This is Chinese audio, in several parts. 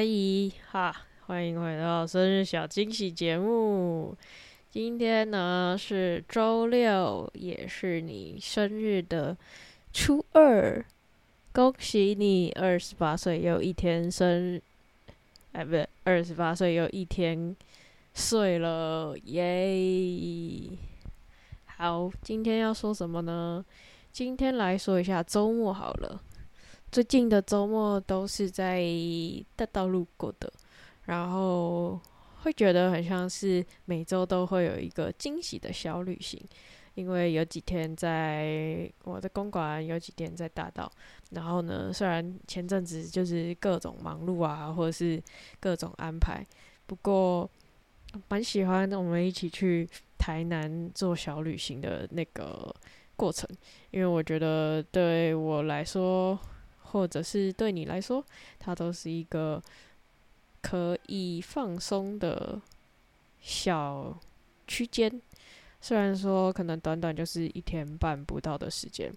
嗨哈，欢迎回到生日小惊喜节目。今天呢是周六，也是你生日的初二，恭喜你二十八岁又一天生日，哎，不对，二十八岁又一天岁了，耶！好，今天要说什么呢？今天来说一下周末好了。最近的周末都是在大道路过的，然后会觉得很像是每周都会有一个惊喜的小旅行，因为有几天在我的公馆，有几天在大道。然后呢，虽然前阵子就是各种忙碌啊，或者是各种安排，不过蛮喜欢我们一起去台南做小旅行的那个过程，因为我觉得对我来说。或者是对你来说，它都是一个可以放松的小区间。虽然说可能短短就是一天半不到的时间，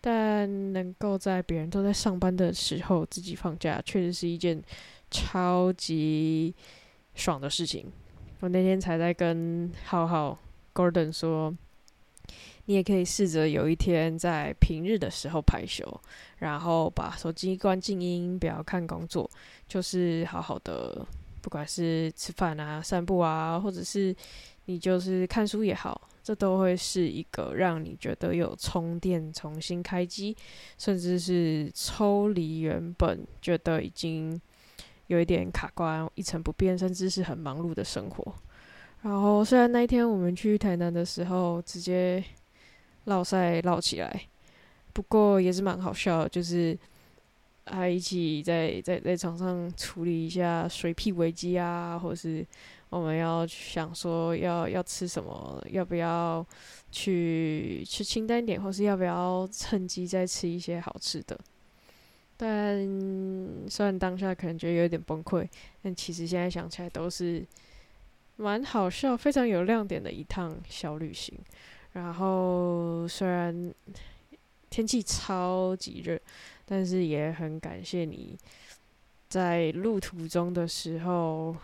但能够在别人都在上班的时候自己放假，确实是一件超级爽的事情。我那天才在跟浩浩 Gordon 说。你也可以试着有一天在平日的时候排休，然后把手机关静音，不要看工作，就是好好的，不管是吃饭啊、散步啊，或者是你就是看书也好，这都会是一个让你觉得有充电、重新开机，甚至是抽离原本觉得已经有一点卡关、一成不变，甚至是很忙碌的生活。然后虽然那一天我们去台南的时候，直接。唠赛唠起来，不过也是蛮好笑，就是还一起在在在床上处理一下水屁危机啊，或者是我们要想说要要吃什么，要不要去吃清淡点，或是要不要趁机再吃一些好吃的。但虽然当下可能觉得有点崩溃，但其实现在想起来都是蛮好笑、非常有亮点的一趟小旅行。然后虽然天气超级热，但是也很感谢你在路途中的时候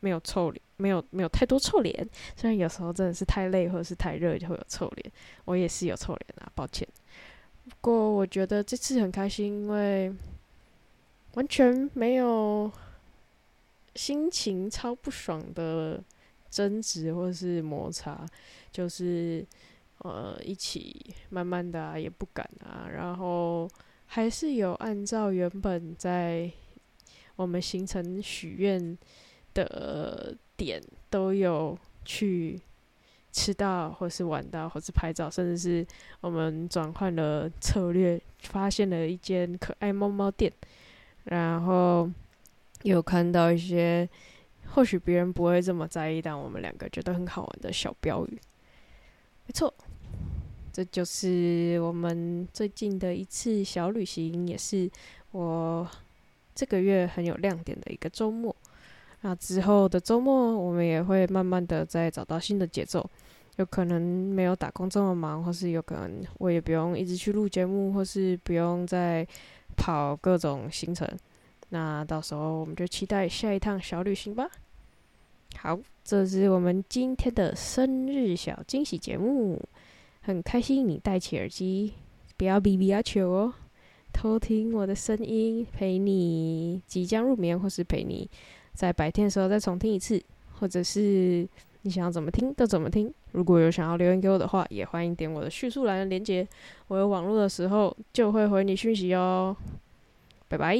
没有臭脸，没有没有太多臭脸。虽然有时候真的是太累或者是太热就会有臭脸，我也是有臭脸啊，抱歉。不过我觉得这次很开心，因为完全没有心情超不爽的。争执或是摩擦，就是呃一起慢慢的啊，也不敢啊，然后还是有按照原本在我们行程许愿的点都有去吃到，或是玩到，或是拍照，甚至是我们转换了策略，发现了一间可爱猫猫店，然后有看到一些。或许别人不会这么在意，但我们两个觉得很好玩的小标语。没错，这就是我们最近的一次小旅行，也是我这个月很有亮点的一个周末。那之后的周末，我们也会慢慢的再找到新的节奏。有可能没有打工这么忙，或是有可能我也不用一直去录节目，或是不用再跑各种行程。那到时候我们就期待下一趟小旅行吧。好，这是我们今天的生日小惊喜节目，很开心你戴起耳机，不要比比阿球哦，偷听我的声音，陪你即将入眠，或是陪你在白天的时候再重听一次，或者是你想要怎么听都怎么听。如果有想要留言给我的话，也欢迎点我的叙述栏的链接，我有网络的时候就会回你讯息哦。拜拜。